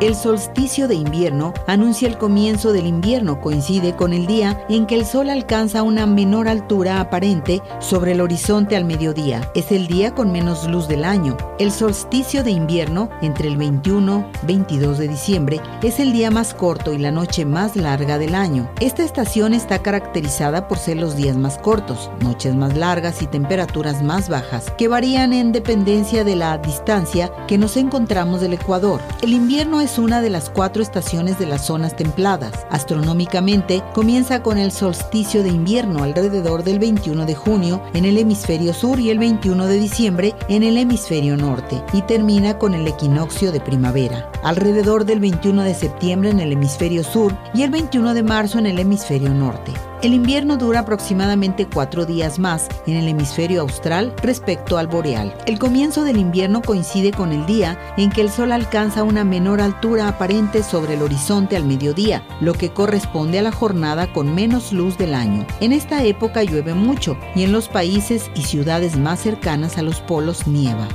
El solsticio de invierno anuncia el comienzo del invierno, coincide con el día en que el sol alcanza una menor altura aparente sobre el horizonte al mediodía. Es el día con menos luz del año. El solsticio de invierno, entre el 21 y 22 de diciembre, es el día más corto y la noche más larga del año. Esta estación está caracterizada por ser los días más cortos, noches más largas y temperaturas más bajas, que varían en dependencia de la distancia que nos encontramos del Ecuador. El invierno es una de las cuatro estaciones de las zonas templadas. Astronómicamente, comienza con el solsticio de invierno alrededor del 21 de junio en el hemisferio sur y el 21 de diciembre en el hemisferio norte, y termina con el equinoccio de primavera, alrededor del 21 de septiembre en el hemisferio sur y el 21 de marzo en el hemisferio norte. El invierno dura aproximadamente cuatro días más en el hemisferio austral respecto al boreal. El comienzo del invierno coincide con el día en que el sol alcanza una menor altura aparente sobre el horizonte al mediodía, lo que corresponde a la jornada con menos luz del año. En esta época llueve mucho y en los países y ciudades más cercanas a los polos nieva.